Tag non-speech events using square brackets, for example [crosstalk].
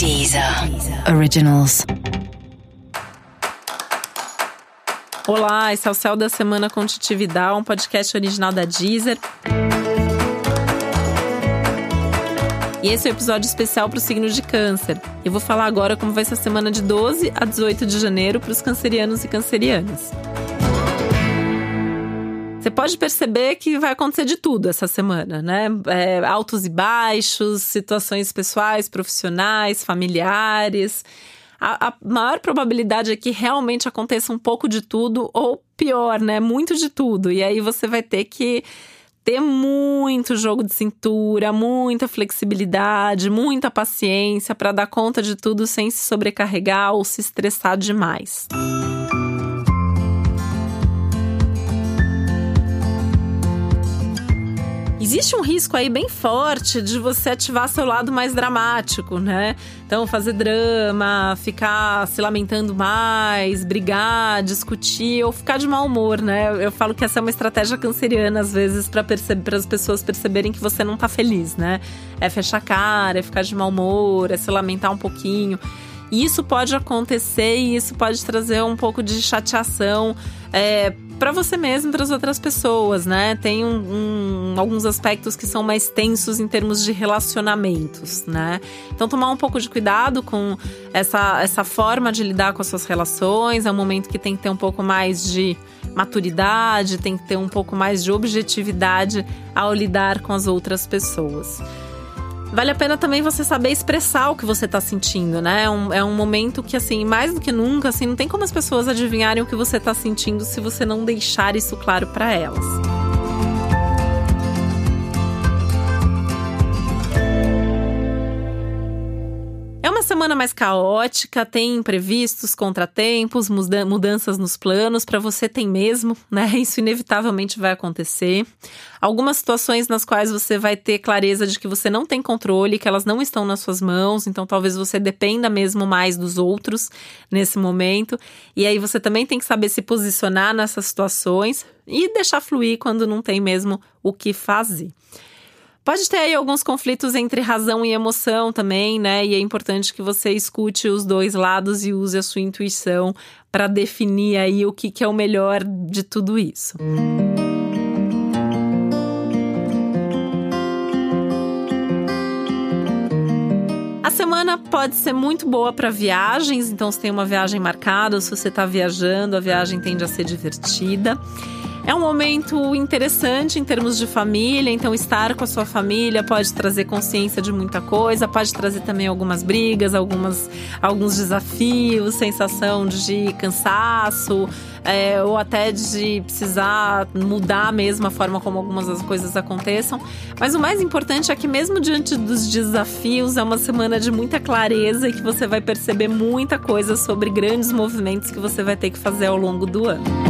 Deezer Originals. Olá, esse é o Céu da Semana com Titividade, um podcast original da Deezer. E esse é o um episódio especial para o signo de Câncer. Eu vou falar agora como vai ser a semana de 12 a 18 de janeiro para os cancerianos e cancerianas. Você pode perceber que vai acontecer de tudo essa semana, né? É, altos e baixos, situações pessoais, profissionais, familiares. A, a, maior probabilidade é que realmente aconteça um pouco de tudo, ou pior, né? Muito de tudo. E aí você vai ter que ter muito jogo de cintura, muita flexibilidade, muita paciência para dar conta de tudo sem se sobrecarregar ou se estressar demais. Existe um risco aí bem forte de você ativar seu lado mais dramático, né? Então, fazer drama, ficar se lamentando mais, brigar, discutir ou ficar de mau humor, né? Eu falo que essa é uma estratégia canceriana, às vezes, para as pessoas perceberem que você não tá feliz, né? É fechar a cara, é ficar de mau humor, é se lamentar um pouquinho. E isso pode acontecer e isso pode trazer um pouco de chateação. É, para você mesmo, para as outras pessoas, né? Tem um, um, alguns aspectos que são mais tensos em termos de relacionamentos, né? Então tomar um pouco de cuidado com essa, essa forma de lidar com as suas relações. É um momento que tem que ter um pouco mais de maturidade, tem que ter um pouco mais de objetividade ao lidar com as outras pessoas. Vale a pena também você saber expressar o que você tá sentindo, né? É um, é um momento que, assim, mais do que nunca, assim, não tem como as pessoas adivinharem o que você tá sentindo se você não deixar isso claro para elas. Semana mais caótica, tem imprevistos, contratempos, mudanças nos planos, para você tem mesmo, [laughs] né? Isso inevitavelmente vai acontecer. Algumas situações nas quais você vai ter clareza de que você não tem controle, que elas não estão nas suas mãos, então talvez você dependa mesmo mais dos outros nesse momento. E aí você também tem que saber se posicionar nessas situações e deixar fluir quando não tem mesmo o que fazer. Pode ter aí alguns conflitos entre razão e emoção também, né? E é importante que você escute os dois lados e use a sua intuição para definir aí o que, que é o melhor de tudo isso. A semana pode ser muito boa para viagens, então se tem uma viagem marcada, se você está viajando, a viagem tende a ser divertida. É um momento interessante em termos de família, então estar com a sua família pode trazer consciência de muita coisa, pode trazer também algumas brigas, algumas, alguns desafios, sensação de cansaço, é, ou até de precisar mudar mesmo a forma como algumas das coisas aconteçam. Mas o mais importante é que, mesmo diante dos desafios, é uma semana de muita clareza e que você vai perceber muita coisa sobre grandes movimentos que você vai ter que fazer ao longo do ano.